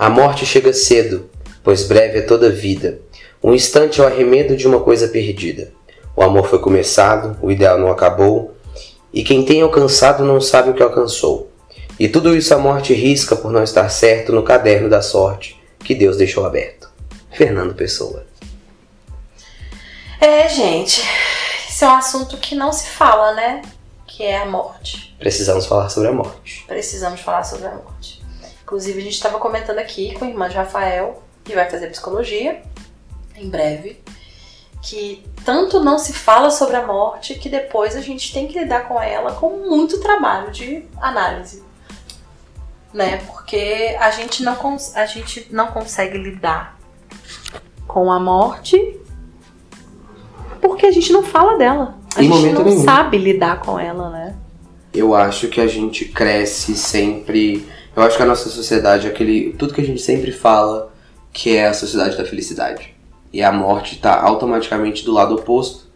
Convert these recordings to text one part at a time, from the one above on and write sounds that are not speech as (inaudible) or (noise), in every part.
A morte chega cedo, pois breve é toda vida. Um instante é o arremedo de uma coisa perdida. O amor foi começado, o ideal não acabou, e quem tem alcançado não sabe o que alcançou. E tudo isso a morte risca por não estar certo no caderno da sorte que Deus deixou aberto. Fernando Pessoa. É, gente, esse é um assunto que não se fala, né? Que é a morte. Precisamos falar sobre a morte. Precisamos falar sobre a morte. Inclusive, a gente estava comentando aqui com a irmã de Rafael, que vai fazer psicologia em breve, que tanto não se fala sobre a morte que depois a gente tem que lidar com ela com muito trabalho de análise. Né? Porque a gente não, a gente não consegue lidar com a morte porque a gente não fala dela. A Em gente não nenhum. sabe lidar com ela, né? Eu acho que a gente cresce sempre. Eu acho que a nossa sociedade é aquele. Tudo que a gente sempre fala que é a sociedade da felicidade. E a morte tá automaticamente do lado oposto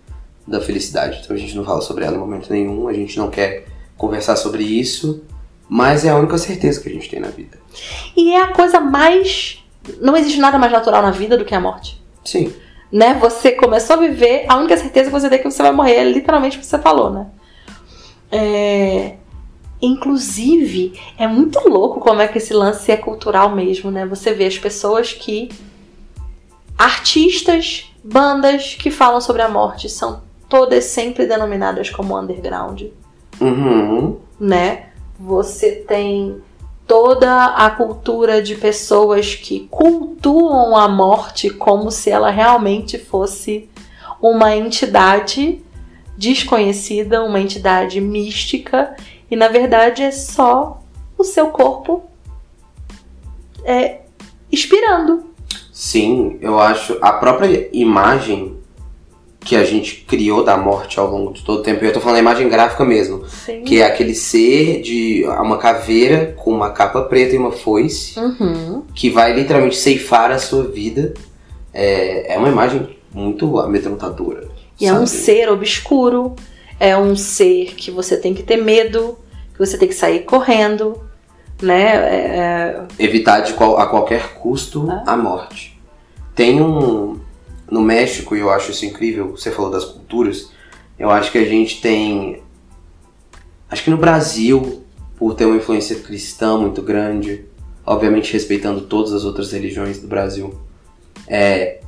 da felicidade. Então a gente não fala sobre ela em momento nenhum, a gente não quer conversar sobre isso, mas é a única certeza que a gente tem na vida. E é a coisa mais. Não existe nada mais natural na vida do que a morte. Sim. Né? Você começou a viver, a única certeza que você tem é que você vai morrer, é literalmente o que você falou, né? É... Inclusive, é muito louco como é que esse lance é cultural mesmo, né? Você vê as pessoas que. Artistas, bandas que falam sobre a morte são todas sempre denominadas como underground Uhum. né? Você tem toda a cultura de pessoas que cultuam a morte como se ela realmente fosse uma entidade desconhecida, uma entidade mística, e na verdade é só o seu corpo é, expirando. Sim, eu acho a própria imagem que a gente criou da morte ao longo de todo o tempo, eu tô falando a imagem gráfica mesmo, Sim. que é aquele ser de uma caveira com uma capa preta e uma foice, Uhum. que vai literalmente ceifar a sua vida. É, é uma imagem muito amedrontadora. E é um sabe? ser obscuro, é um ser que você tem que ter medo, que você tem que sair correndo, né? É- evitar de qual- a qualquer custo Ah. a morte. Tem um no México e eu acho isso incrível. Você falou das culturas. Eu acho que a gente tem, acho que no Brasil, por ter uma influência cristã muito grande, obviamente respeitando todas as outras religiões do Brasil, é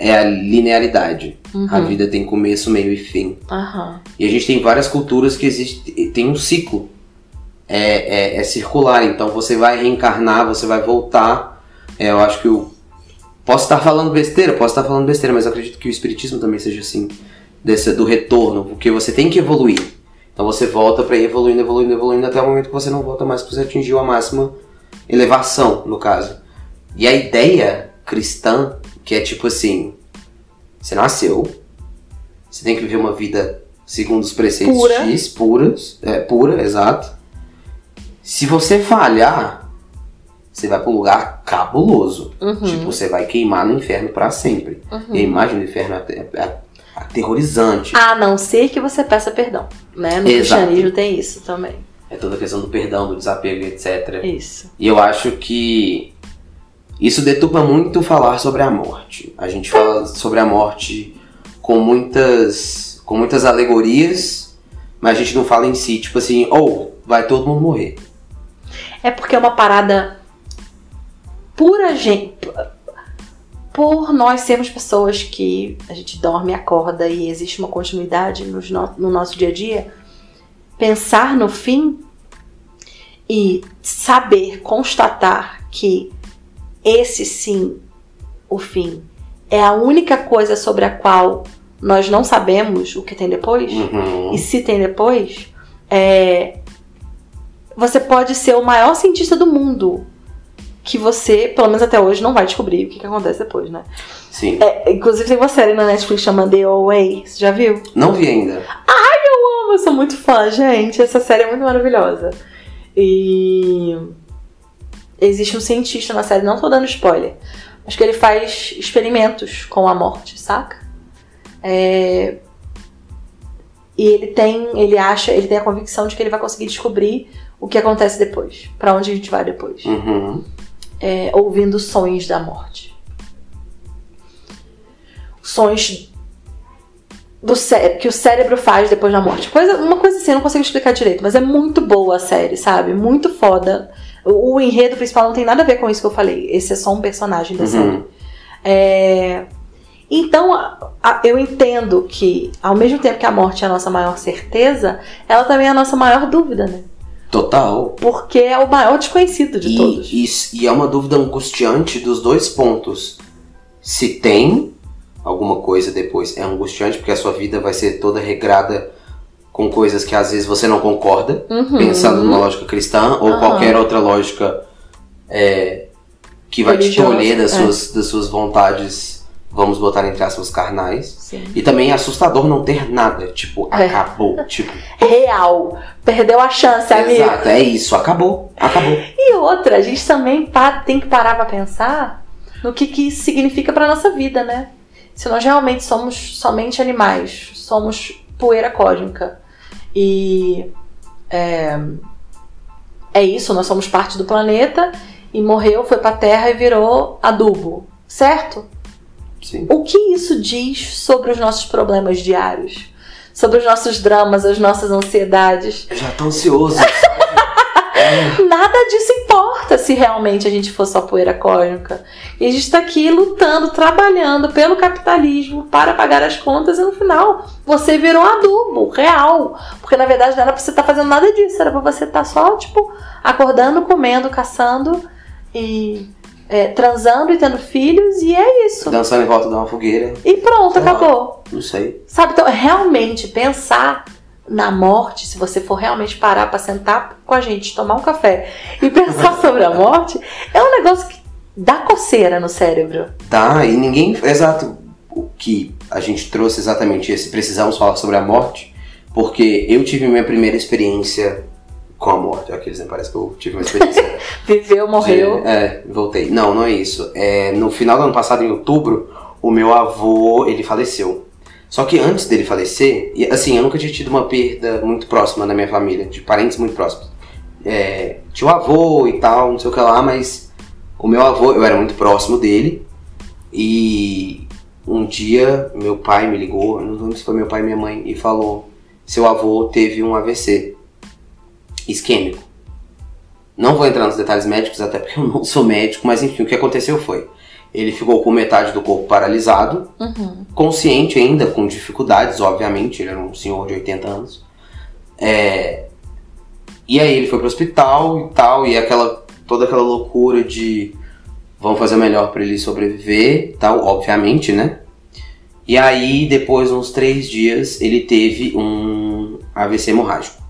é a linearidade. Uhum. A vida tem começo, meio e fim. Aham. E a gente tem várias culturas que existe, tem um ciclo. É, é, é circular, então você vai reencarnar, você vai voltar. É, eu acho que o. Posso estar falando besteira, posso estar falando besteira, mas eu acredito que o Espiritismo também seja assim, desse, do retorno, porque você tem que evoluir. Então você volta para ir evoluindo, evoluindo, evoluindo até o momento que você não volta mais, que você atingiu a máxima elevação, no caso. E a ideia cristã, que é tipo assim: você nasceu, você tem que viver uma vida segundo os preceitos Pura. X, puras, é, pura, exato. Se você falhar, você vai para um lugar cabuloso. Uhum. Tipo, você vai queimar no inferno para sempre. Uhum. E a imagem do inferno é, é- aterrorizante. A não ser que você peça perdão, né? No Exato. cristianismo tem isso também. É toda a questão do perdão, do desapego, etc. Isso. E eu acho que isso deturpa muito falar sobre a morte. A gente fala sobre a morte com muitas, com muitas alegorias, mas a gente não fala em si, tipo assim, ou vai todo mundo morrer. É porque é uma parada pura gente. Por nós sermos pessoas que a gente dorme acorda e existe uma continuidade no, no nosso dia a dia, pensar no fim e saber, constatar que esse sim, o fim, é a única coisa sobre a qual nós não sabemos o que tem depois. Uhum. E se tem depois, é, você pode ser o maior cientista do mundo. Que você, pelo menos até hoje, não vai descobrir o que, que acontece depois, né? Sim. É, inclusive tem uma série na Netflix chamada The Away. Você já viu? Não vi ainda. Eu sou muito fã, gente. Essa série é muito maravilhosa. E existe um cientista na série, não tô dando spoiler, mas que ele faz experimentos com a morte, saca? É, E ele tem, ele acha, ele tem a convicção de que ele vai conseguir descobrir o que acontece depois, Pra onde a gente vai depois. Uhum. é, ouvindo sons da morte. Sons do cé que o cérebro faz depois da morte. Coisa, uma coisa assim, eu não consigo explicar direito, mas é muito boa a série, sabe? Muito foda. O, o enredo principal não tem nada a ver com isso que eu falei. Esse é só um personagem da Uhum. série. É, Então, a- a- eu entendo que, ao mesmo tempo que a morte é a nossa maior certeza, ela também é a nossa maior dúvida, né? Total. Porque é o maior desconhecido de e, todos. E, e é uma dúvida angustiante dos dois pontos. Se tem alguma coisa depois, é angustiante porque a sua vida vai ser toda regrada com coisas que às vezes você não concorda, Uhum. pensando numa lógica cristã ou Aham. qualquer outra lógica é, que vai te tolher das, é. suas, das suas vontades, vamos botar entre aspas, carnais. Sim. E também é assustador não ter nada. Tipo, É. acabou. (laughs) Tipo, Real. Perdeu a chance, amigo. exato, é isso, acabou. Acabou. E outra, a gente também tem que parar pra pensar no que, que isso significa pra nossa vida, né? Se nós realmente somos somente animais, somos poeira cósmica. E é, é isso, nós somos parte do planeta e morreu, foi pra Terra e virou adubo, certo? Sim. O que isso diz sobre os nossos problemas diários? Sobre os nossos dramas, as nossas ansiedades? Eu já tô ansioso. (laughs) É. Nada disso importa se realmente a gente for só poeira cósmica. E a gente está aqui lutando, trabalhando pelo capitalismo para pagar as contas e no final você virou adubo real. Porque na verdade não era pra você estar fazendo nada disso, era pra você estar só, tipo, acordando, comendo, caçando e é, transando e tendo filhos, e é isso. Dançando em volta de uma fogueira. E pronto, acabou. Não sei. Sabe, então realmente pensar na morte, se você for realmente parar pra sentar com a gente, tomar um café e (laughs) pensar sobre a morte, é um negócio que dá coceira no cérebro. Tá, e ninguém. Exato. O que a gente trouxe exatamente esse. Precisamos falar sobre a morte. Porque eu tive minha primeira experiência com a morte. Aqueles, né? Parece que eu tive uma experiência. (laughs) Viveu, morreu. de- é, voltei. Não, não é isso. É, no final do ano passado, em outubro, o meu avô, ele faleceu. Só que antes dele falecer, assim, eu nunca tinha tido uma perda muito próxima na minha família, de parentes muito próximos. É, tinha o avô e tal, não sei o que lá, mas o meu avô, eu era muito próximo dele. E um dia meu pai me ligou, não lembro se foi meu pai e minha mãe, e falou: seu avô teve um AVC isquêmico. Não vou entrar nos detalhes médicos, até porque eu não sou médico, mas enfim, o que aconteceu foi: ele ficou com metade do corpo paralisado, Uhum. consciente ainda, com dificuldades, obviamente, ele era um senhor de 80 anos. É, E aí ele foi pro hospital e tal, e aquela toda aquela loucura de vamos fazer o melhor para ele sobreviver, tal, obviamente, né? E aí depois uns três dias ele teve um AVC hemorrágico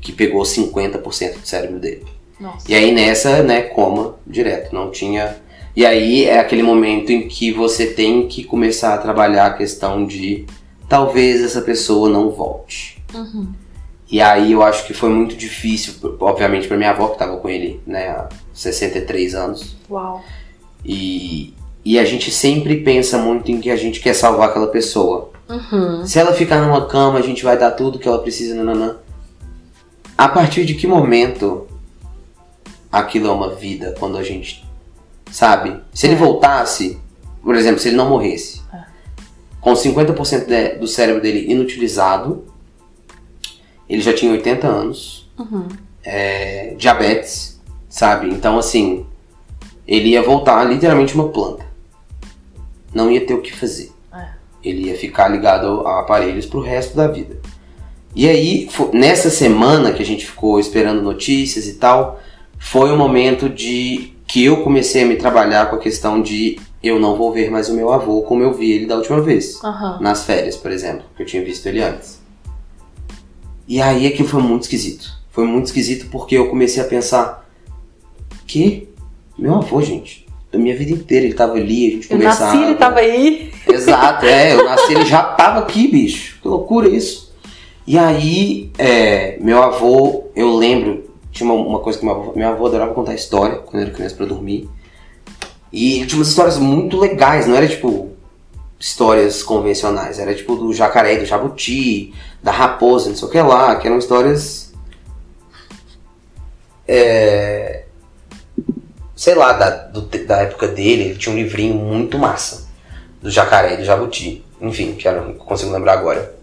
que pegou 50% do cérebro dele. Nossa. E aí nessa, né, coma direto, não tinha. E aí é aquele momento em que você tem que começar a trabalhar a questão de talvez essa pessoa não volte. Uhum. E aí eu acho que foi muito difícil, obviamente para minha avó que estava com ele, né, há 63 anos. Uau. E e a gente sempre pensa muito em que a gente quer salvar aquela pessoa. Uhum. Se ela ficar numa cama, a gente vai dar tudo que ela precisa, nananã. A partir de que momento aquilo é uma vida quando a gente. Sabe? Se ele É. voltasse, por exemplo, se ele não morresse, É. com 50% de- do cérebro dele inutilizado, ele já tinha 80 anos, Uhum. é, diabetes, sabe? Então, assim, ele ia voltar literalmente uma planta. Não ia ter o que fazer. É. Ele ia ficar ligado a aparelhos pro resto da vida. E aí, nessa semana que a gente ficou esperando notícias e tal, foi o momento de que eu comecei a me trabalhar com a questão de eu não vou ver mais o meu avô como eu vi ele da última vez. Aham. Nas férias, por exemplo, que eu tinha visto ele antes. E aí aquilo foi muito esquisito. Foi muito esquisito porque eu comecei a pensar que meu avô, gente, a minha vida inteira ele tava ali, a gente Eu conversava. nasci, ele tava aí. Exato, é, eu nasci, ele já tava aqui, bicho. Que loucura isso. E aí, é, meu avô, eu lembro, tinha uma, uma coisa que meu avô, meu avô adorava contar história quando eu era criança pra dormir. E tinha umas histórias muito legais, não era tipo histórias convencionais, era tipo do jacaré, do jabuti, da raposa, não sei o que lá, que eram histórias. É, sei lá, da, do- da época dele, ele tinha um livrinho muito massa. Do jacaré, do jabuti. Enfim, que eu não consigo lembrar agora.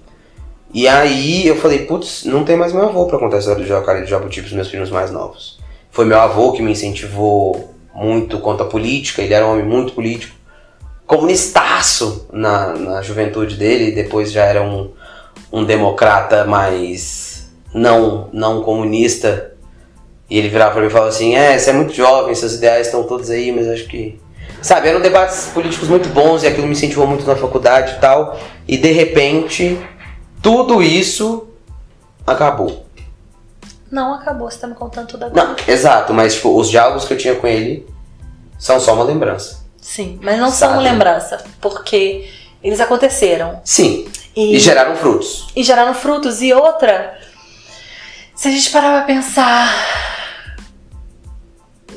E aí eu falei, putz, não tem mais meu avô pra contar a história do jacaré do jabuti pros meus filhos mais novos. Foi meu avô que me incentivou muito contra a política, ele era um homem muito político. Comunistaço na, na juventude dele, depois já era um, um democrata mais não, não comunista. E ele virava pra mim e falava assim: É, você é muito jovem, seus ideais estão todos aí, mas acho que. Sabe, eram debates políticos muito bons e aquilo me incentivou muito na faculdade e tal. E de repente, tudo isso acabou. Não acabou, você tá me contando tudo agora. Não, exato, mas tipo, os diálogos que eu tinha com ele são só uma lembrança. Sim, mas não são Sabe? lembrança, porque eles aconteceram. Sim, E, e geraram frutos. e geraram frutos. E outra, se a gente parar pra pensar,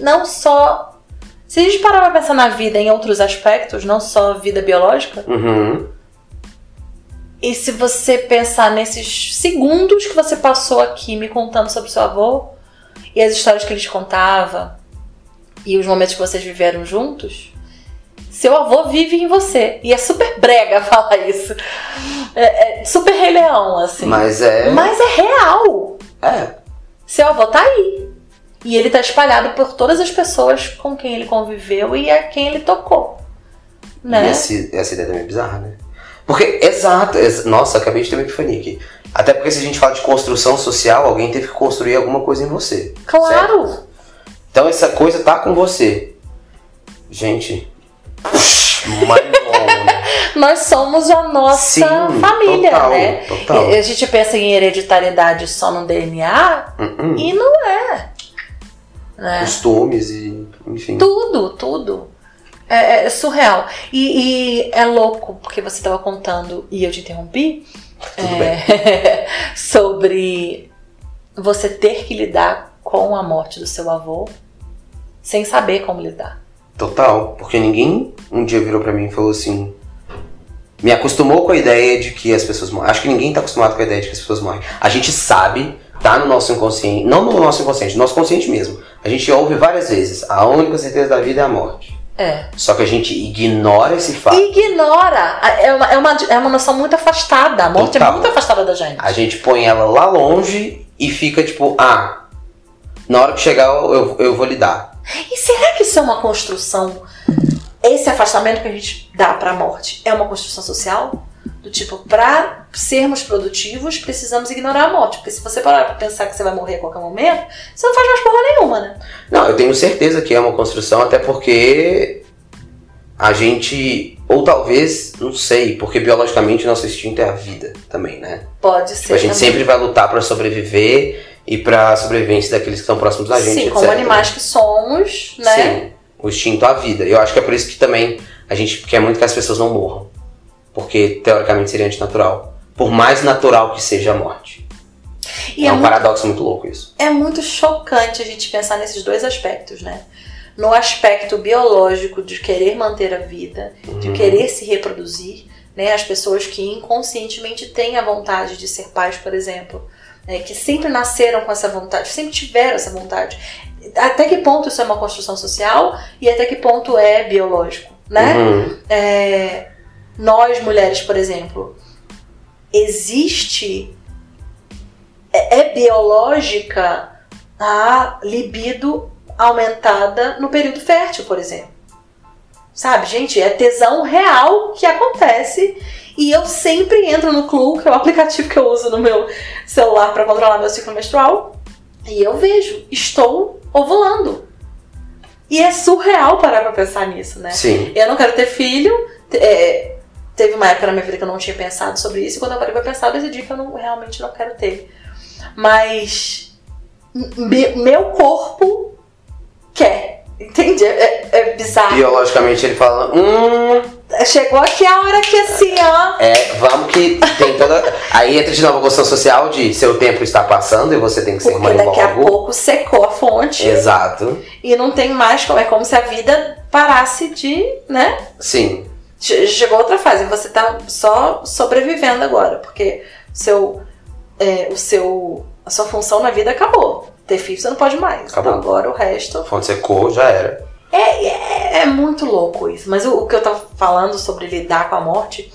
não só. Se a gente parar pra pensar na vida em outros aspectos, não só vida biológica, Uhum. E se você pensar nesses segundos que você passou aqui me contando sobre seu avô, e as histórias que ele te contava, e os momentos que vocês viveram juntos, seu avô vive em você. E é super brega (laughs) falar isso. É, é super Rei Leão, assim. Mas é. Mas é real. É. Seu avô tá aí. E ele tá espalhado por todas as pessoas com quem ele conviveu e a quem ele tocou. E Né? esse- essa ideia também é bizarra, né? Porque, exato, ex- nossa, acabei de ter uma epifania aqui. Até porque se a gente fala de construção social, alguém teve que construir alguma coisa em você. Claro! Então essa coisa tá com você. Gente. (laughs) Nós somos a nossa Sim, família, total, né? total. E A gente pensa em hereditariedade só no DNA Uhum. e não é. Né? Costumes e. Enfim. Tudo, tudo. É, é surreal. E, e é louco, porque você estava contando e eu te interrompi é, (laughs) sobre você ter que lidar com a morte do seu avô sem saber como lidar. Total. Porque ninguém um dia virou pra mim e falou assim. Me acostumou com a ideia de que as pessoas morrem. Acho que ninguém tá acostumado com a ideia de que as pessoas morrem. A gente sabe, tá no nosso inconsciente. Não no nosso inconsciente, no nosso consciente mesmo. A gente ouve várias vezes. A única certeza da vida é a morte. É. Só que a gente ignora esse fato. Ignora! É uma, é, uma, é uma noção muito afastada. A morte Total. é muito afastada da gente. A gente põe ela lá longe e fica tipo, ah, na hora que chegar eu, eu vou lidar. E será que isso é uma construção? Esse afastamento que a gente dá pra morte é uma construção social? Do tipo, pra sermos produtivos, precisamos ignorar a morte. Porque se você parar pra pensar que você vai morrer a qualquer momento, você não faz mais porra nenhuma, né? Não, eu tenho certeza que é uma construção, até porque a gente, ou talvez, não sei, porque biologicamente nosso instinto é a vida também, né? Pode ser. Tipo, a gente também. sempre vai lutar pra sobreviver e pra sobrevivência daqueles que estão próximos da gente. Sim, etc, como né? animais que somos, né? Sim, o instinto à vida. Eu acho que é por isso que também a gente quer muito que as pessoas não morram. Porque teoricamente seria antinatural. Por mais natural que seja a morte. E é, é, um muito, paradoxo muito louco isso. é muito chocante a gente pensar nesses dois aspectos, né? No aspecto biológico de querer manter a vida, de Uhum. querer se reproduzir, né? As pessoas que inconscientemente têm a vontade de ser pais, por exemplo, né? que sempre nasceram com essa vontade, sempre tiveram essa vontade. Até que ponto isso é uma construção social e até que ponto é biológico, né? Uhum. É, nós mulheres, por exemplo, existe é, é biológica a libido aumentada no período fértil, por exemplo. Sabe, gente, é tesão real que acontece e eu sempre entro no Clue, que é o aplicativo que eu uso no meu celular para controlar meu ciclo menstrual, e eu vejo, estou ovulando. E é surreal parar pra pensar nisso, né? Sim. Eu não quero ter filho. é, teve uma época na minha vida que eu não tinha pensado sobre isso. E quando eu parei pra pensar, eu decidi que eu não, realmente não quero ter. Mas. me- meu corpo quer. Entende? É, é bizarro. Biologicamente ele fala, hum, Chegou aqui a hora que assim, ó. é, vamos que tem toda. Aí entra de novo a construção social de seu tempo está passando e você tem que ser Porque mãe daqui a logo. pouco secou a fonte Exato. e não tem mais como. É como se a vida parasse de, né? Sim. Che- Chegou outra fase, você tá só sobrevivendo agora, porque seu, é, o seu, a sua função na vida acabou. Ter filho você não pode mais. Acabou. Então agora o resto. A fonte secou, já era. É, é, é muito louco isso. Mas o, o que eu tava falando sobre lidar com a morte,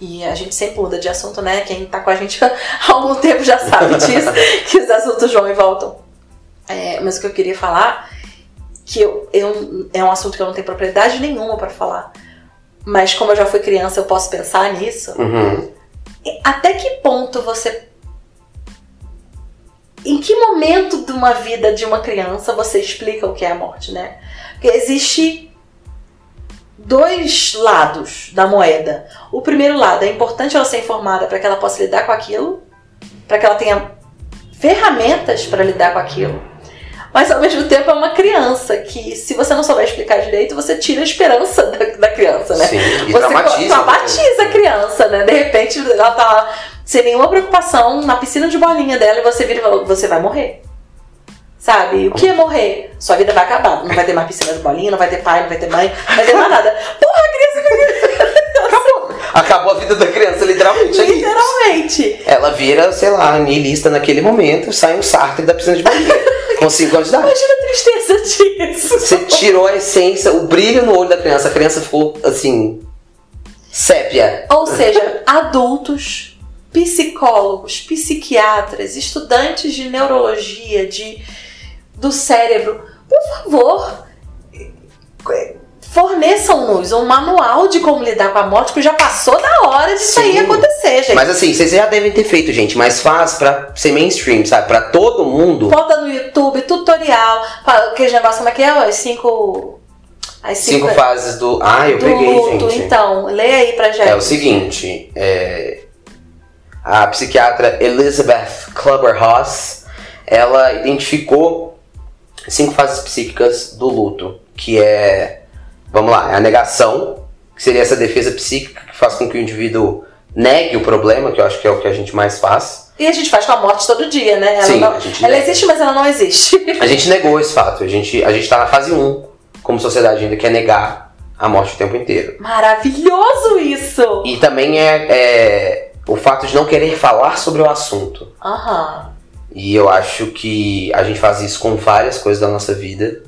e a gente sempre muda de assunto, né? Quem tá com a gente (laughs) há algum tempo já sabe (laughs) disso, que os assuntos vão e voltam. É, mas o que eu queria falar, que eu, eu, é um assunto que eu não tenho propriedade nenhuma para falar. Mas como eu já fui criança, eu posso pensar nisso. Uhum. Até que ponto você. Em que momento de uma vida de uma criança você explica o que é a morte, né? Porque existe dois lados da moeda. O primeiro lado é importante ela ser informada para que ela possa lidar com aquilo, para que ela tenha ferramentas para lidar com aquilo. Mas ao mesmo tempo é uma criança que, se você não souber explicar direito, você tira a esperança da, da criança, né? Sim, e você traumatiza. traumatiza a criança, né? De repente ela tá lá sem nenhuma preocupação na piscina de bolinha dela e você vira e fala: você vai morrer. Sabe? O que é morrer? Sua vida vai acabar. Não vai ter mais piscina de bolinha, não vai ter pai, não vai ter mãe, não vai ter mais nada. Porra, a criança. Acabou a vida da criança, literalmente. ali. Literalmente. Ela vira, sei lá, niilista naquele momento, sai um Sartre da piscina de bolinha. Com 5 anos de idade. Imagina a tristeza disso. Você tirou a essência, o brilho no olho da criança. A criança ficou assim. sépia. Ou seja, adultos, psicólogos, psiquiatras, estudantes de neurologia, de, do cérebro, por favor, forneçam-nos um manual de como lidar com a morte, porque já passou da hora disso aí Sim. acontecer, gente. Mas assim, vocês já devem ter feito, gente, mas faz pra ser mainstream, sabe? Pra todo mundo. Bota no YouTube, tutorial, aquele negócio, como é que é? As cinco. As cinco, Cinco fases do. Ah, eu do peguei, luto. gente. Então, lê aí pra gente. É o seguinte, é, a psiquiatra Elizabeth Clubber-Ross, ela identificou cinco fases psíquicas do luto, que é, vamos lá, é a negação, que seria essa defesa psíquica que faz com que o indivíduo negue o problema, que eu acho que é o que a gente mais faz. E a gente faz com a morte todo dia, né? Ela, Sim, não- ela existe, mas ela não existe. A gente negou esse fato, a gente, a gente tá na fase 1, como sociedade ainda quer negar a morte o tempo inteiro. Maravilhoso isso! E também é, é o fato de não querer falar sobre o assunto. Aham. E eu acho que a gente faz isso com várias coisas da nossa vida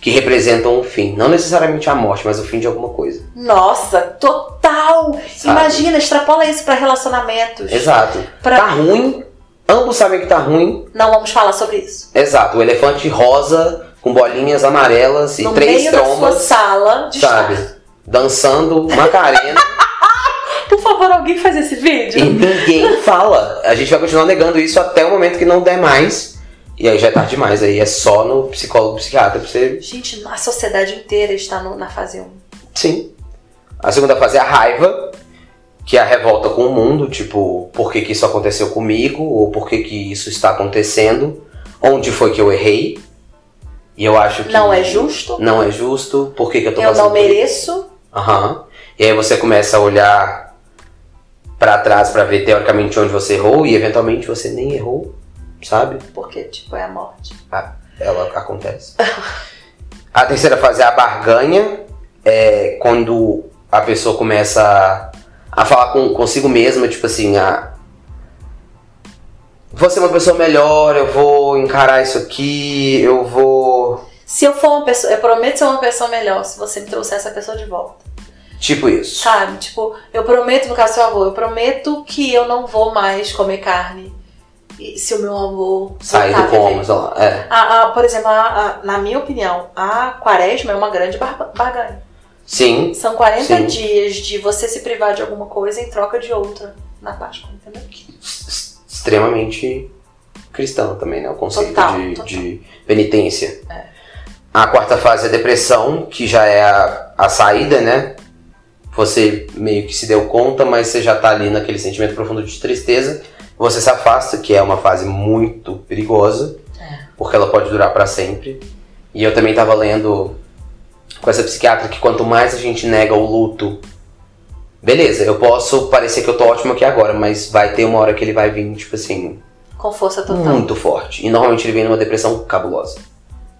que representam um fim. Não necessariamente a morte, mas o fim de alguma coisa. Nossa, total! Sabe? Imagina, extrapola isso pra relacionamentos. Exato. Pra- Tá ruim, ambos sabem que tá ruim. Não vamos falar sobre isso. Exato. O elefante rosa com bolinhas amarelas e no três meio da sua trombas, sala de sabe? estar. Dançando Macarena (laughs) Por favor, alguém faz esse e vídeo? ninguém fala. A gente vai continuar negando isso até o momento que não der mais. E aí já é tarde demais. Aí é só no psicólogo, psiquiatra pra você Gente, a sociedade inteira está no- na fase 1. Sim. A segunda fase é a raiva, que é a revolta com o mundo, tipo, por que, que isso aconteceu comigo, ou por que, que isso está acontecendo, onde foi que eu errei. E eu acho que. Não é justo. Não é justo, por que, que eu tô Eu fazendo não mereço. Aham. E aí você começa a olhar pra trás pra ver teoricamente onde você errou, e eventualmente você nem errou, sabe? Porque, tipo, é a morte. ela acontece. (laughs) A terceira fase é a barganha, é quando a pessoa começa a, a falar com, consigo mesma, tipo assim, a. Vou ser uma pessoa melhor, eu vou encarar isso aqui, eu vou. Se eu for uma pessoa, eu prometo ser uma pessoa melhor se você me trouxer essa pessoa de volta. Tipo isso. Sabe? Tipo, eu prometo, no caso do seu avô, eu prometo que eu não vou mais comer carne. Se o meu avô Sair do coma, sei lá. É. A- a- por exemplo, a- na minha opinião, a quaresma é uma grande bar- barganha. Sim, São 40 Sim. dias de você se privar de alguma coisa em troca de outra na Páscoa, entendeu? extremamente cristão também, né? O conceito Total, de, total. de penitência. É. A quarta fase é a depressão, que já é a, a saída, né? Você meio que se deu conta, mas você já tá ali naquele sentimento profundo de tristeza. Você se afasta, que é uma fase muito perigosa, É. porque ela pode durar para sempre. E eu também tava lendo com essa psiquiatra que quanto mais a gente nega o luto, beleza, eu posso parecer que eu tô ótimo aqui agora, mas vai ter uma hora que ele vai vir, tipo assim, Com força total. muito forte. E normalmente ele vem numa depressão cabulosa.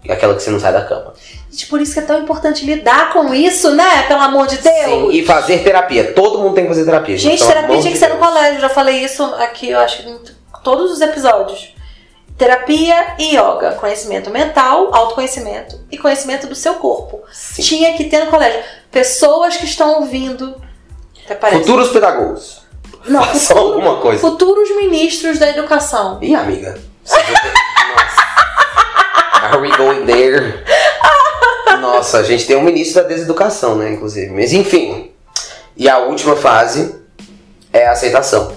Aquela que você não sai da cama. Gente, por isso que é tão importante lidar com isso, né? Pelo amor de Deus. Sim, e fazer terapia. Todo mundo tem que fazer terapia. Gente, pelo terapia tinha que de ser no colégio. Já falei isso aqui, eu acho que em todos os episódios. terapia e yoga. Conhecimento mental, autoconhecimento e conhecimento do seu corpo. Sim. Tinha que ter no colégio. Pessoas que estão ouvindo. Até parece. Futuros pedagogos. Não, (laughs) Façam futuro- alguma coisa. futuros ministros da educação. Ih, amiga. (laughs) Are we going there? Nossa, a gente tem um ministro da deseducação, né, inclusive. Mas enfim. E a última fase é a aceitação.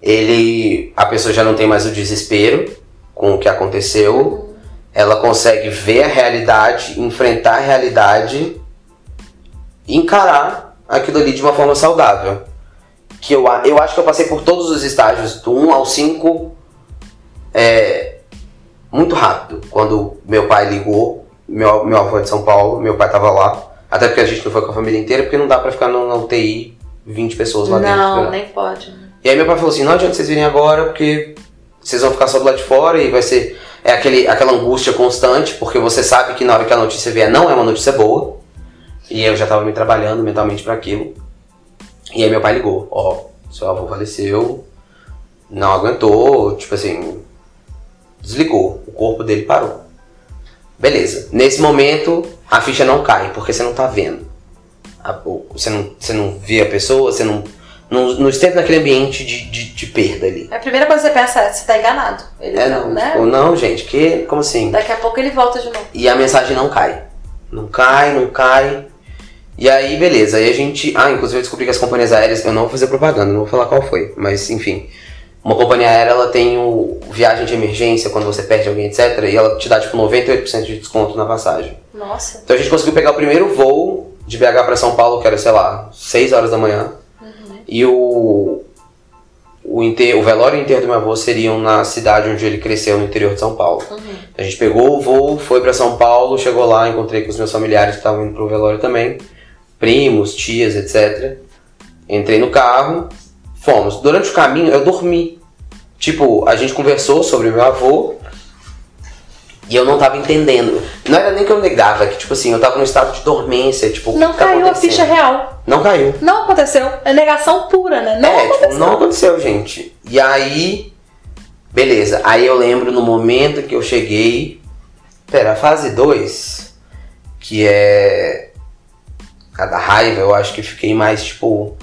Ele. A pessoa já não tem mais o desespero com o que aconteceu. Ela consegue ver a realidade, enfrentar a realidade encarar aquilo ali de uma forma saudável que eu, eu acho que eu passei por todos os estágios, do 1 ao 5, é, muito rápido. Quando meu pai ligou, meu, meu avô é de São Paulo, meu pai tava lá. Até porque a gente não foi com a família inteira, porque não dá pra ficar na UTI 20 pessoas lá dentro. Não, né? nem pode. E aí meu pai falou assim, não adianta vocês virem agora, porque vocês vão ficar só do lado de fora e vai ser é aquele, aquela angústia constante, porque você sabe que na hora que a notícia vier não é uma notícia boa. E eu já tava me trabalhando mentalmente para aquilo. E aí meu pai ligou, ó, seu avô faleceu, não aguentou, tipo assim, desligou, o corpo dele parou. Beleza. Nesse momento, a ficha não cai, porque você não tá vendo. Você não, você não vê a pessoa, você não, não, não esteve naquele ambiente de, de, de perda ali. A primeira coisa que você pensa é, você tá enganado. Ele É, não, não, né? tipo, não, gente, que, como assim? Daqui a pouco ele volta de novo. E a mensagem não cai. Não cai, não cai. E aí, beleza. Aí a gente. Ah, inclusive eu descobri que as companhias aéreas. Eu não vou fazer propaganda, não vou falar qual foi. Mas, enfim. Uma companhia aérea, ela tem o viagem de emergência, quando você perde alguém, etc. E ela te dá, tipo, 98% de desconto na passagem. Nossa. Então a gente conseguiu pegar o primeiro voo de BH pra São Paulo, que era, sei lá, 6 horas da manhã. E o. O, enterro, o velório o enterro do meu avô seriam na cidade onde ele cresceu, no interior de São Paulo. A gente pegou o voo, foi pra São Paulo, chegou lá, encontrei com os meus familiares que estavam indo pro velório também, primos, tias, etc. Entrei no carro, fomos. Durante o caminho eu dormi. Tipo, a gente conversou sobre meu avô e eu não tava entendendo. Não era nem que eu negava, que tipo assim, eu tava num estado de dormência, tipo, Não tá caiu a ficha real. Não caiu. Não aconteceu. É negação pura, né? Não é, aconteceu. tipo, não aconteceu, gente. E aí, beleza. Aí eu lembro no momento que eu cheguei. Pera, a fase 2, que é a da raiva, eu acho que fiquei mais tipo.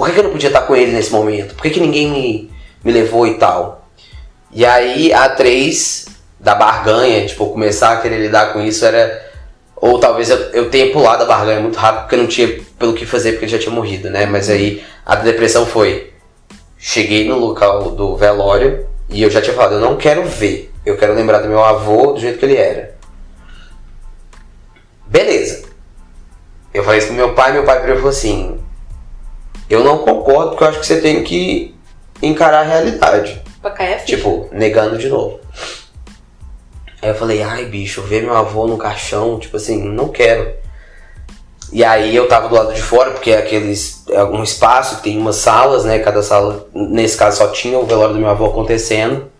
Por que, que eu não podia estar com ele nesse momento? Por que, que ninguém me, me levou e tal? E aí a 3 da barganha, tipo, começar a querer lidar com isso era. Ou talvez eu, eu tenha pulado a barganha muito rápido porque eu não tinha pelo que fazer porque ele já tinha morrido, né? Mas aí a depressão foi. Cheguei no local do velório e eu já tinha falado, eu não quero ver. Eu quero lembrar do meu avô do jeito que ele era. Beleza. Eu falei isso pro meu pai, meu pai virou e falou assim: Eu não concordo porque eu acho que você tem que encarar a realidade. Pra cair a ficha. Tipo, negando de novo. Aí eu falei, ai bicho, ver meu avô no caixão, tipo assim, não quero. E aí eu tava do lado de fora, porque é aqueles. É um espaço que tem umas salas, né? Cada sala, nesse caso, só tinha o velório do meu avô acontecendo.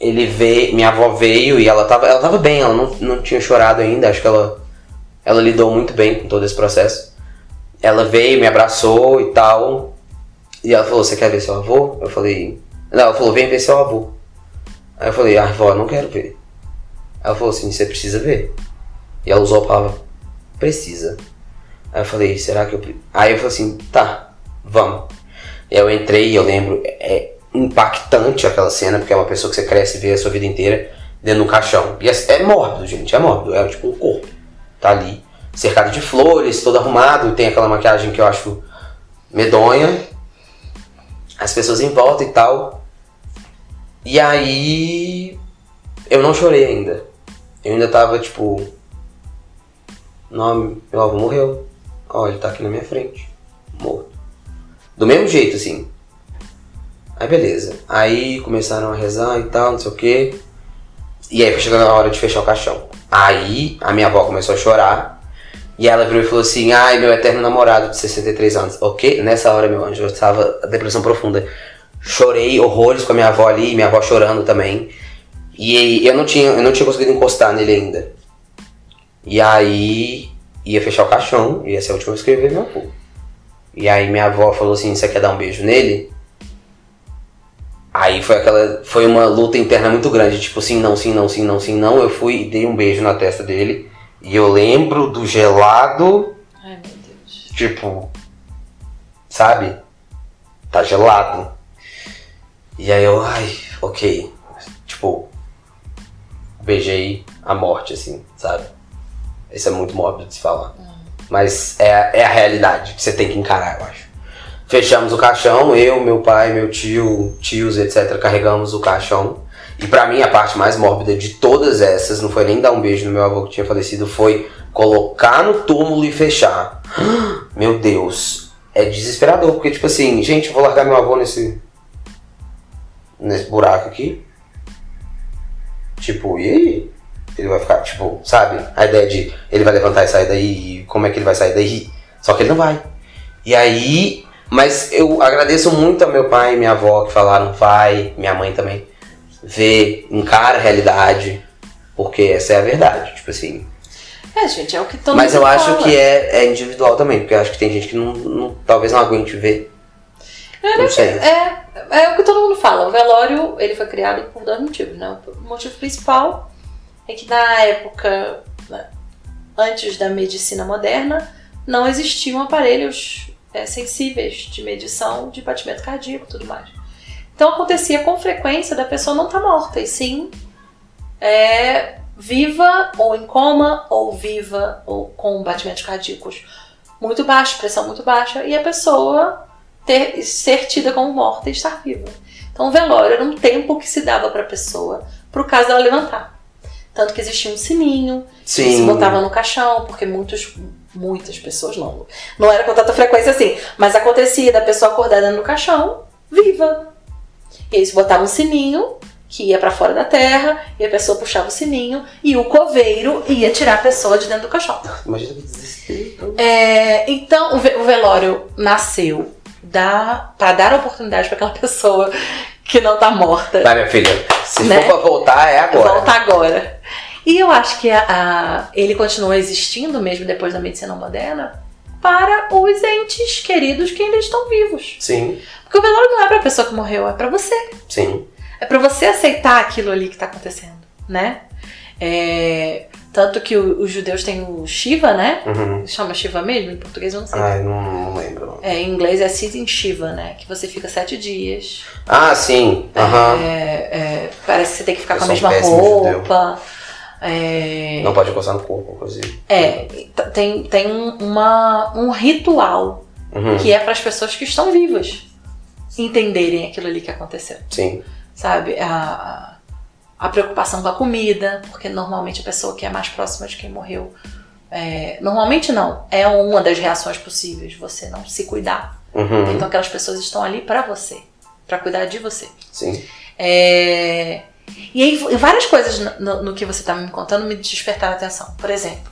Ele veio, minha avó veio e ela tava, ela tava bem, ela não, não tinha chorado ainda, acho que ela, ela lidou muito bem com todo esse processo. Ela veio, me abraçou e tal. E ela falou, você quer ver seu avô? Eu falei, não, ela falou, vem ver seu avô. Aí eu falei, ah, vó, não quero ver. Ela falou assim, você precisa ver. E ela usou a palavra precisa. Aí eu falei, será que eu. Aí eu falei assim, tá, vamos. Eu entrei eu lembro, é impactante aquela cena, porque é uma pessoa que você cresce e vê a sua vida inteira dentro do caixão. E é, é mórbido, gente, é mórbido. É tipo um corpo. Tá ali, cercado de flores, todo arrumado, tem aquela maquiagem que eu acho medonha. As pessoas em volta e tal. E aí. Eu não chorei ainda. Eu ainda tava tipo. Não, meu avô morreu. Ó, ele tá aqui na minha frente. Morto. Do mesmo jeito, assim. Aí beleza. Aí começaram a rezar e tal, não sei o que. E aí foi chegando a hora de fechar o caixão. Aí a minha avó começou a chorar. E ela virou e falou assim: Ai, meu eterno namorado de 63 anos. Ok? Nessa hora, meu anjo, eu estava depressão profunda. Chorei horrores com a minha avó ali, minha avó chorando também. E eu não tinha, eu não tinha conseguido encostar nele ainda. E aí ia fechar o caixão, ia ser a última vez que eu ia ver meu avô. E aí minha avó falou assim, você quer dar um beijo nele? Aí foi aquela. Foi uma luta interna muito grande, tipo, sim, não, sim, não, sim, não, sim, não. Eu fui e dei um beijo na testa dele. E eu lembro do gelado, Ai, meu Deus. tipo. Sabe? Tá gelado. E aí eu, ai, ok. Tipo, beijei a morte, assim, sabe? Isso é muito mórbido de se falar. Mas é, é a realidade que você tem que encarar, eu acho. Fechamos o caixão, eu, meu pai, meu tio, tios, etc. Carregamos o caixão. E pra mim a parte mais mórbida de todas essas, não foi nem dar um beijo no meu avô que tinha falecido, foi colocar no túmulo e fechar. (gasps) Meu Deus, é desesperador, porque tipo assim, gente, vou largar meu avô nesse nesse buraco aqui. Tipo, e aí? Ele vai ficar, tipo, sabe? A ideia de ele vai levantar e sair daí, como é que ele vai sair daí? Só que ele não vai. E aí, mas eu agradeço muito a meu pai e minha avó que falaram vai, minha mãe também. Vê, encara a realidade, porque essa é a verdade, tipo assim. É, gente, é o que todo Mas eu acho fala. que é, é individual também, porque eu acho que tem gente que não, não- talvez não aguente ver. Não sei. É, é o que todo mundo fala. O velório, ele foi criado por dois motivos, né? O motivo principal é que na época, né, antes da medicina moderna, não existiam aparelhos é, sensíveis de medição de batimento cardíaco e tudo mais. Então acontecia com frequência da pessoa não estar morta, e sim é, viva ou em coma, ou viva ou com batimentos cardíacos muito baixos, pressão muito baixa, e a pessoa ter, ser tida como morta e estar viva. Então o velório era um tempo que se dava para a pessoa, para o caso dela levantar. Tanto que existia um sininho, que se Sim. botava no caixão, porque muitos, muitas pessoas não. Não era com tanta frequência assim, mas acontecia da pessoa acordada no caixão, viva. E aí se botava um sininho que ia para fora da terra, e a pessoa puxava o sininho, e o coveiro ia tirar a pessoa de dentro do caixão. Imagina que desespero. É, então, o ve- o velório nasceu da, para dar oportunidade para aquela (laughs) pessoa que não tá morta Vai, minha filha. Se Né? for pra voltar, é agora. volta agora. E eu acho que a- a- ele continua existindo mesmo depois da medicina moderna para os entes queridos que ainda estão vivos. Sim, Porque o velório não é pra pessoa que morreu, é pra você. sim. É pra você aceitar aquilo ali que tá acontecendo, né? É, tanto que o- os judeus têm o Shiva, né? Uhum. Chama Shiva mesmo? Em português eu não sei. Ai, não, não lembro. É, em inglês é Sitting Shiva, né? Que você fica sete dias. Ah, sim. Aham. É, é, parece que você tem que ficar Eu com a um mesma judeu. roupa. É, Não pode encostar no corpo, inclusive. é, tem, tem um- uma, um ritual Uhum. que é para as pessoas que estão vivas entenderem aquilo ali que aconteceu. Sim. Sabe? A, a preocupação com a comida, porque normalmente a pessoa que é mais próxima de quem morreu. é, normalmente não, é uma das reações possíveis, você não se cuidar. Uhum. Então aquelas pessoas estão ali para você, para cuidar de você. Sim. É, E aí várias coisas no, no- que você tá me contando me despertaram atenção. Por exemplo,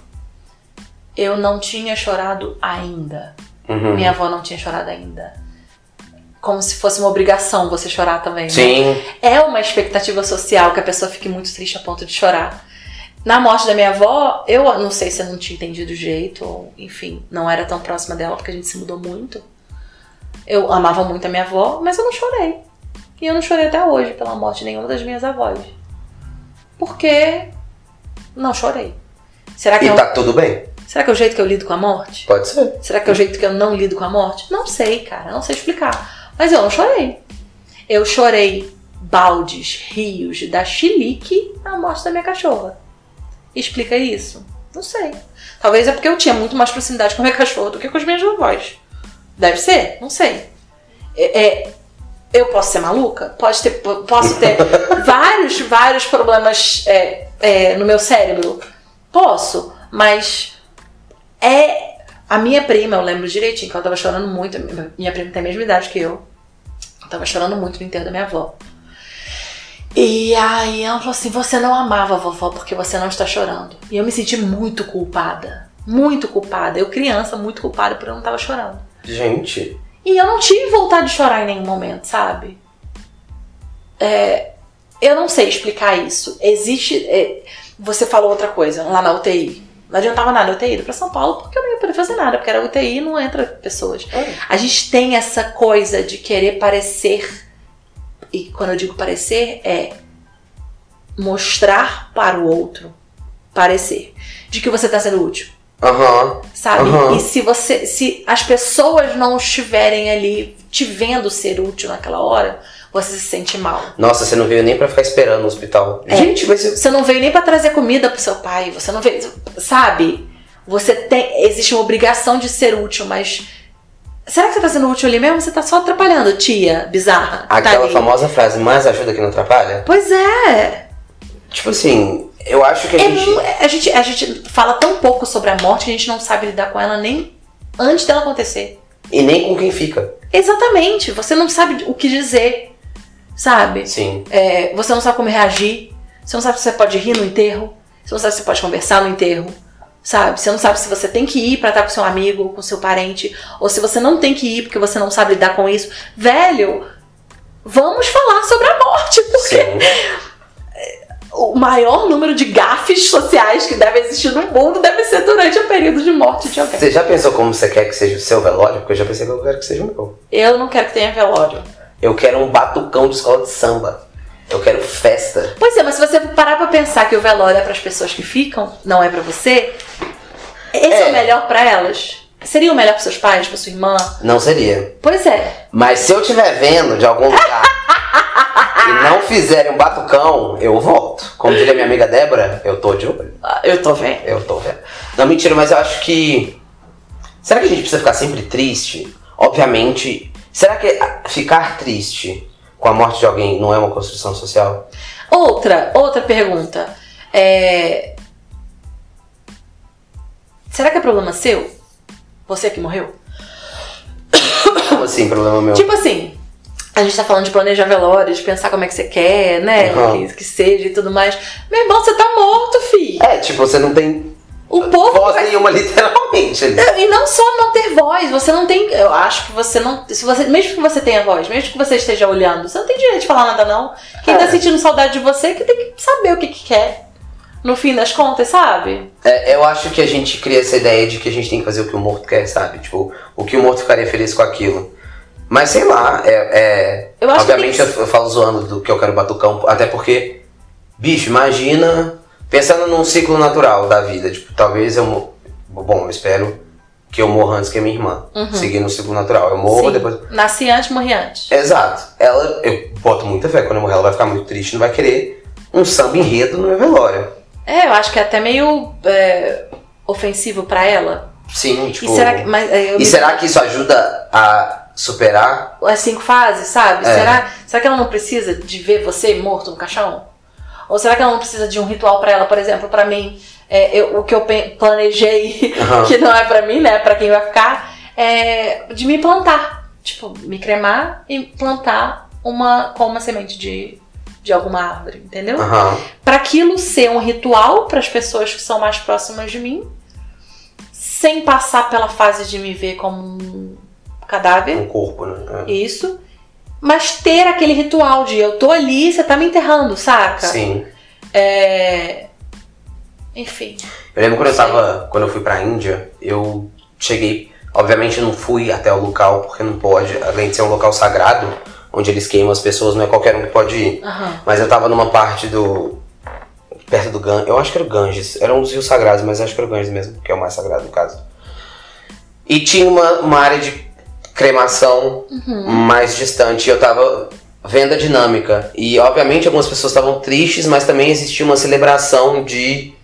eu não tinha chorado ainda. Uhum. Minha avó não tinha chorado ainda. Como se fosse uma obrigação você chorar também. né? Sim. É uma expectativa social que a pessoa fique muito triste a ponto de chorar. Na morte da minha avó, eu não sei se eu não tinha entendido o jeito, ou enfim, não era tão próxima dela porque a gente se mudou muito. Eu amava muito a minha avó, mas eu não chorei. E eu não chorei até hoje pela morte de nenhuma das minhas avós. Porque não chorei. Será que, E é o- tá tudo bem? será que é o jeito que eu lido com a morte? Pode ser. Será que é o jeito que eu não lido com a morte? Não sei, cara, não sei explicar. Mas eu não chorei. Eu chorei baldes, rios da chilique na morte da minha cachorra. Explica isso? Não sei. Talvez é porque eu tinha muito mais proximidade com a minha cachorra do que com as minhas avós. Deve ser? Não sei. É, é, eu posso ser maluca? Pode ter, posso ter (laughs) vários, vários problemas é, é, no meu cérebro? Posso, mas é. A minha prima, eu lembro direitinho que ela tava chorando muito. Minha prima tem a mesma idade que eu. Ela tava chorando muito no enterro da minha avó. E aí ela falou assim: Você não amava a vovó porque você não está chorando. E eu me senti muito culpada. Muito culpada. Eu, criança, muito culpada por eu não estar chorando. Gente. E eu não tive vontade de chorar em nenhum momento, sabe? É, eu não sei explicar isso. Existe. é, você falou outra coisa lá na UTI. Não adiantava nada eu ter ido pra São Paulo porque eu não ia poder fazer nada, porque era UTI e não entra pessoas. A gente tem essa coisa de querer parecer e quando eu digo parecer, é mostrar para o outro parecer de que você está sendo útil. Aham. Sabe? Aham. E se você. Se as pessoas não estiverem ali te vendo ser útil naquela hora, você se sente mal. Nossa, você não veio nem pra ficar esperando no hospital. É. Gente, mas eu... Você não veio nem pra trazer comida pro seu pai, você não veio. Sabe? Você tem. Existe uma obrigação de ser útil, mas. Será que você tá sendo útil ali mesmo? Você tá só atrapalhando, tia bizarra. tá aquela ali? famosa frase, mais ajuda que não atrapalha? Pois é. Tipo assim, eu acho que a É gente. mu- a, gente, a gente fala tão pouco sobre a morte que a gente não sabe lidar com ela nem antes dela acontecer. E nem com quem fica. Exatamente. Você não sabe o que dizer. Sabe? Sim. É, você não sabe como reagir. Você não sabe se você pode rir no enterro. Você não sabe se você pode conversar no enterro. Sabe? Você não sabe se você tem que ir pra estar com seu amigo, com seu parente. Ou se você não tem que ir porque você não sabe lidar com isso. Velho, vamos falar sobre a morte. Porque Sim. (laughs) o maior número de gafes sociais que deve existir no mundo deve ser durante o período de morte de alguém. Você já pensou como você quer que seja o seu velório? Porque eu já pensei que eu quero que seja o meu. Eu não quero que tenha velório. Eu quero um batucão de escola de samba. Eu quero festa. Pois é, mas se você parar pra pensar que o velório é para as pessoas que ficam, não é pra você, esse é, É. o melhor pra elas? Seria o melhor pros seus pais, pra sua irmã? Não seria. Pois é. Mas se eu estiver vendo de algum lugar e não fizerem um batucão, eu volto. Como diria minha amiga Débora, eu tô de olho. Ah, Eu tô vendo. Eu tô vendo. Não, mentira, mas eu acho que. Será que a gente precisa ficar sempre triste? Obviamente. Será que ficar triste com a morte de alguém não é uma construção social? Outra, outra pergunta. É... Será que é problema seu? Você que morreu? Como assim, problema meu? Tipo assim, a gente tá falando de planejar velório, de pensar como é que você quer, né? Uhum. Que, que seja e tudo mais. Meu irmão, você tá morto, fi. É, tipo, você não tem O povo voz nenhuma, (laughs) literalmente. E não só não ter voz, você não tem. Eu acho que você não. Se você, mesmo que você tenha voz, mesmo que você esteja olhando, você não tem direito de falar nada, não. Quem É. tá sentindo saudade de você é que tem que saber o que, que quer. No fim das contas, sabe? É, eu acho que a gente cria essa ideia de que a gente tem que fazer o que o morto quer, sabe? Tipo, o que o morto ficaria feliz com aquilo. Mas sei lá, é. é- Eu acho que obviamente tem eu, eu falo zoando do que eu quero batucão, até porque, bicho, imagina. Pensando num ciclo natural da vida, tipo, talvez eu. Bom, eu espero que eu morra antes que a minha irmã. Seguindo o ciclo natural. Eu morro, Sim. depois. Nasci antes, morri antes. Exato. Ela, eu boto muita fé, quando eu morrer, ela vai ficar muito triste, não vai querer um samba enredo no meu velório. É, eu acho que é até meio é, ofensivo pra ela. Sim, tipo. e será que. Mas, é, eu E me- será que isso ajuda a superar? as cinco fases, sabe? É. Será, será que ela não precisa de ver você morto no caixão? Ou será que ela não precisa de um ritual pra ela? Por exemplo, pra mim, é, eu- o que eu planejei, Aham. (laughs) que não é pra mim, né? Pra quem vai ficar, é de me plantar. Tipo, me cremar e plantar uma com uma semente de, de alguma árvore, entendeu? Aham. Pra aquilo ser um ritual para as pessoas que são mais próximas de mim, sem passar pela fase de me ver como um cadáver. Um corpo, né? Isso. Mas ter aquele ritual de eu tô ali, você tá me enterrando, saca? Sim. É... Enfim. Eu lembro quando eu tava. Quando eu fui pra Índia, eu cheguei. Obviamente não fui até o local, porque não pode, além de ser um local sagrado, onde eles queimam as pessoas, não é qualquer um que pode ir. Aham. Mas eu tava numa parte do. perto do Ganges. Eu acho que era o Ganges. Era um dos rios sagrados, mas acho que era o Ganges mesmo, que é o mais sagrado no caso. E tinha uma, uma área de cremação mais distante. Eu tava vendo a dinâmica. E obviamente algumas pessoas estavam tristes, mas também existia uma celebração de.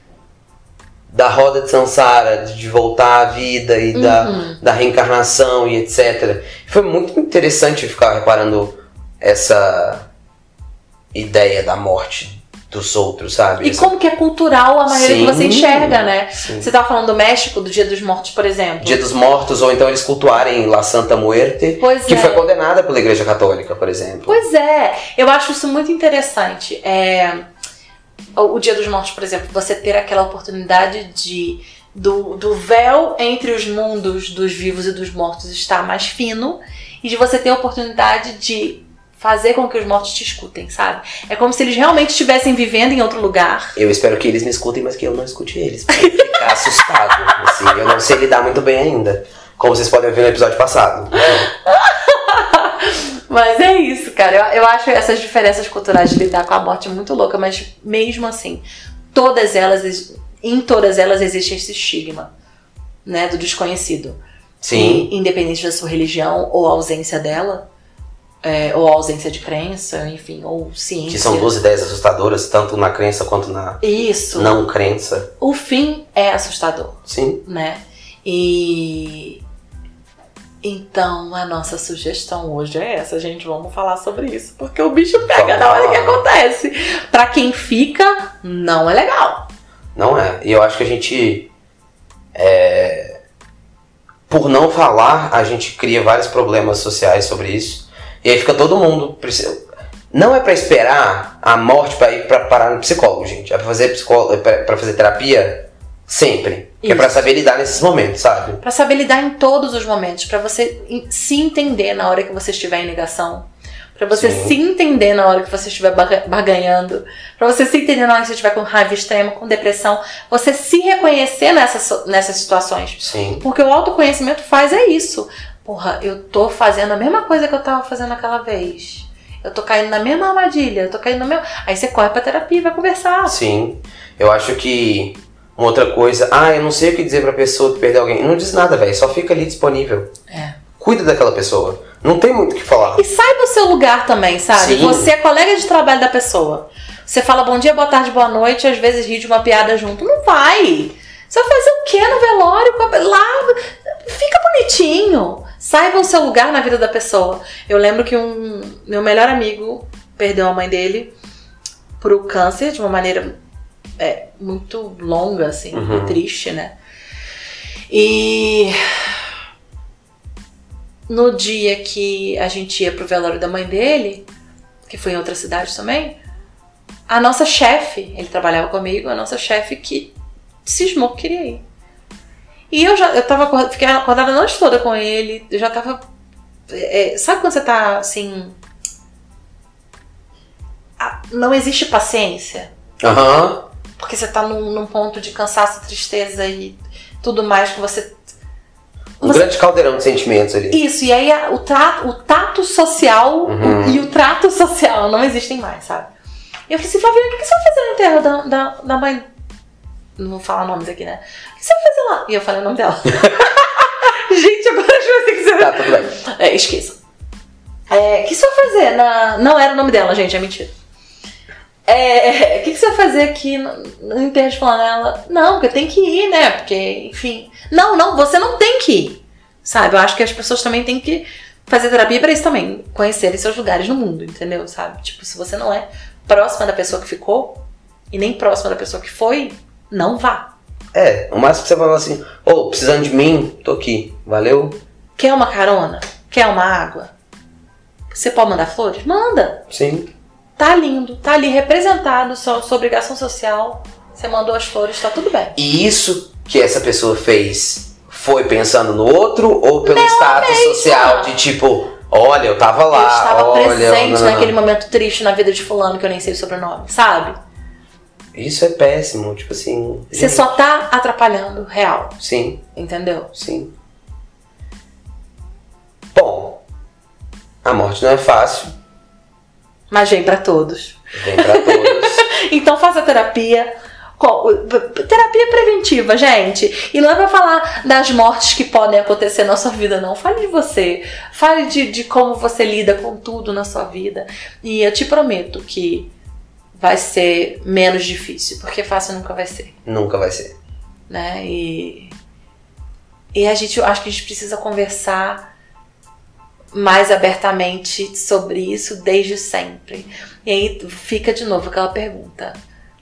da roda de Sansara, de voltar à vida e da, da reencarnação e etc. Foi muito interessante ficar reparando essa ideia da morte dos outros, sabe? E como que é cultural a maneira que Sim. você enxerga, né? Sim. Você tava falando do México, do Dia dos Mortos, por exemplo. Dia dos Mortos, ou então eles cultuarem La Santa Muerte, Pois que é. foi condenada pela Igreja Católica, por exemplo. Pois é, eu acho isso muito interessante. É, o o Dia dos Mortos, por exemplo, você ter aquela oportunidade de do, do véu entre os mundos dos vivos e dos mortos estar mais fino e de você ter a oportunidade de fazer com que os mortos te escutem, sabe? É como se eles realmente estivessem vivendo em outro lugar. Eu espero que eles me escutem, mas que eu não escute eles, pra ficar (laughs) assustado. Assim, eu não sei lidar muito bem ainda. Como vocês podem ver no episódio passado. (laughs) Mas é isso, cara. Eu, eu acho essas diferenças culturais de lidar com a morte muito louca, mas mesmo assim, todas elas, em todas elas existe esse estigma, né, do desconhecido. Sim. E, independente da sua religião ou ausência dela, é, ou ausência de crença, enfim, ou ciência. Que são duas ideias assustadoras, tanto na crença quanto na Isso. não crença. O fim é assustador, Sim. né? E então a nossa sugestão hoje é essa, gente. Vamos falar sobre isso, porque o bicho pega na hora que acontece. Pra quem fica, não é legal. Não é. E eu acho que a gente. é, por não falar, a gente cria vários problemas sociais sobre isso. E aí fica todo mundo. Não é pra esperar a morte pra ir pra parar no psicólogo, gente. É pra fazer, psicó... é pra fazer terapia sempre. É pra Isso. saber lidar nesses momentos, sabe? Pra saber lidar em todos os momentos, pra você se entender na hora que você estiver em negação, Pra você Sim. se entender na hora que você estiver barga- barganhando, Pra você se entender na hora que você estiver com raiva extrema, com depressão, você se reconhecer nessas, nessas situações. Sim. Porque o autoconhecimento faz é isso. Porra, eu tô fazendo a mesma coisa que eu tava fazendo aquela vez. Eu tô caindo na mesma armadilha, eu tô caindo no mesmo. Aí você corre pra terapia e vai conversar. Sim. Eu acho que uma outra coisa, ah, eu não sei o que dizer pra pessoa que perdeu alguém. Não diz nada, velho. Só fica ali disponível. É. Cuida daquela pessoa. Não tem muito o que falar. E saiba o seu lugar também, sabe? Sim. Você é colega de trabalho da pessoa. Você fala bom dia, boa tarde, boa noite, às vezes ri de uma piada junto. Não vai. Você vai fazer o quê no velório? Lá, Saiba o seu lugar na vida da pessoa. Eu lembro que um meu melhor amigo perdeu a mãe dele por câncer de uma maneira é, muito longa, assim, Uhum. triste, né? E no dia que a gente ia pro velório da mãe dele, que foi em outra cidade também, a nossa chefe, ele trabalhava comigo, a nossa chefe que cismou que queria ir. E eu já, eu tava, acor- fiquei acordada a noite toda com ele, eu já tava. é, sabe quando você tá assim. Não existe paciência? Aham. Porque você tá num, num ponto de cansaço, tristeza e tudo mais que você Um Você- grande caldeirão de sentimentos ali. Isso, e aí a- o, trato, o tato social Uhum. e o trato social não existem mais, sabe? E eu falei assim, Flavinha, o que que você vai fazer no enterro da, da, da mãe? Não vou falar nomes aqui, né? Você vai fazer lá? E eu falei o nome dela. (laughs) Gente, agora eu ter que ser. Tá, tudo bem. É, esqueça. É, o que você vai fazer na. Não era o nome dela, gente, é mentira. É, o que que você vai fazer aqui no, no enterro de fulano? Ela, não, porque tem que ir, né? Porque, enfim. Não, não, você não tem que ir. Sabe? Eu acho que as pessoas também têm que fazer terapia pra isso também. Conhecerem seus lugares no mundo, entendeu? Sabe? Tipo, se você não é próxima da pessoa que ficou e nem próxima da pessoa que foi, não vá. É, o máximo que você fala assim, ô, precisando de mim, tô aqui. Valeu? Quer uma carona? Quer uma água? Você pode mandar flores? Manda! Sim. Tá lindo, tá ali representado sua, sua obrigação social. Você mandou as flores, tá tudo bem. E isso que essa pessoa fez foi pensando no outro ou pelo status mesma. social de tipo, olha, eu tava lá, eu estava olha, presente não. naquele momento triste na vida de fulano que eu nem sei o sobrenome, sabe? Isso é péssimo, tipo assim. Você só tá atrapalhando, real, Sim, entendeu? sim. Bom, a morte não é fácil, Mas vem pra todos. vem pra todos. (laughs) Então faça terapia. Terapia preventiva, gente. E não é pra falar das mortes que podem acontecer na sua vida, não. Fale de você. Fale de, de como você lida com tudo na sua vida. E eu te prometo que vai ser menos difícil, porque fácil nunca vai ser, Nunca vai ser. né? E, e a gente, acho que a gente precisa conversar mais abertamente sobre isso desde sempre. E aí fica de novo aquela pergunta,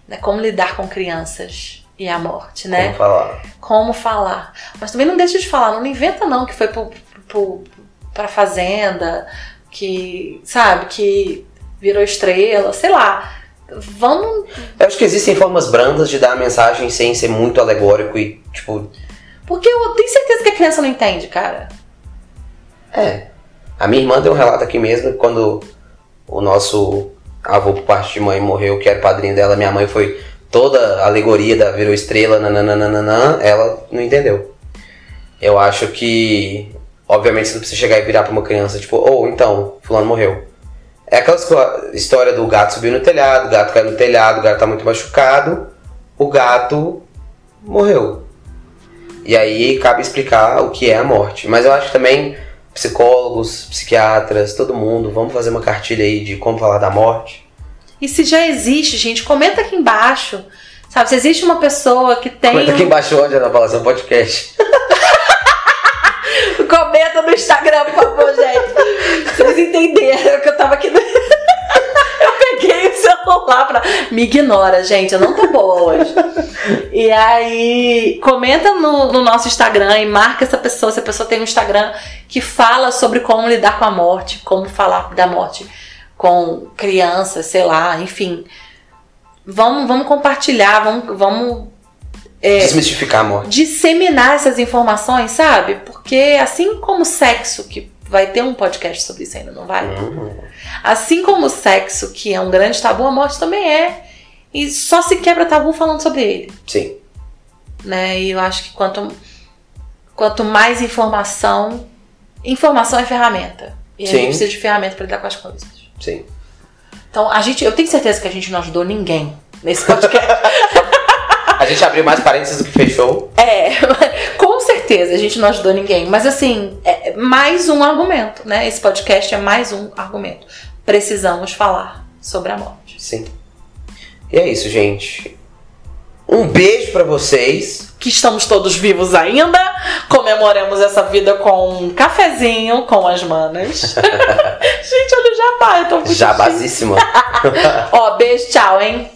né? Como lidar com crianças e a morte, né? Como falar. Como falar. Mas também não deixa de falar, não inventa não que foi pro, pro, pra fazenda, que, sabe, que virou estrela, sei lá. Vamos. Eu acho que existem formas brandas de dar a mensagem sem ser muito alegórico e, tipo, Porque eu tenho certeza que a criança não entende, cara. É. A minha irmã deu um relato aqui mesmo quando o nosso avô por parte de mãe morreu, que era padrinho dela, minha mãe foi toda a alegoria da virou estrela, nananana, ela não entendeu. Eu acho que Obviamente você não precisa chegar e virar pra uma criança, tipo, ou oh, então, fulano morreu. É aquela história do gato subir no telhado, o gato caiu no telhado, o gato tá muito machucado, o gato morreu. E aí cabe explicar o que é a morte. Mas eu acho que também psicólogos, psiquiatras, todo mundo, vamos fazer uma cartilha aí de como falar da morte. E se já existe, gente, comenta aqui embaixo. Sabe, se existe uma pessoa que tem. Comenta aqui embaixo onde, Ana Paula, seu podcast. (laughs) Comenta no Instagram, por favor, gente. Vocês entenderam que eu tava aqui. (laughs) Eu peguei o celular pra. Me ignora, gente. Eu não tô boa hoje. E aí, comenta no, no nosso Instagram e marca essa pessoa. Se a pessoa tem um Instagram que fala sobre como lidar com a morte, como falar da morte com crianças, sei lá, enfim. Vamos, vamos compartilhar, vamos, vamos é, Desmistificar a morte. Disseminar essas informações, sabe? Porque assim como o sexo, que vai ter um podcast sobre isso ainda, não vai? Uhum. Assim como o sexo, que é um grande tabu, a morte também é. E só se quebra tabu falando sobre ele. Sim. Né? E eu acho que quanto, quanto mais informação. Informação é ferramenta. E Sim. a gente precisa de ferramenta para lidar com as coisas. Sim. Então, a gente, eu tenho certeza que a gente não ajudou ninguém nesse podcast. (laughs) A gente abriu mais parênteses do que fechou. É, (laughs) com certeza a gente não ajudou ninguém. Mas assim, é mais um argumento, né? Esse podcast é mais um argumento. Precisamos falar sobre a morte. Sim. E é isso, gente. Um beijo para vocês. Que estamos todos vivos ainda. Comemoremos essa vida com um cafezinho com as manas. (laughs) gente, olha o jabá, eu tô muito Jabazíssima. (laughs) Ó, beijo, tchau, hein?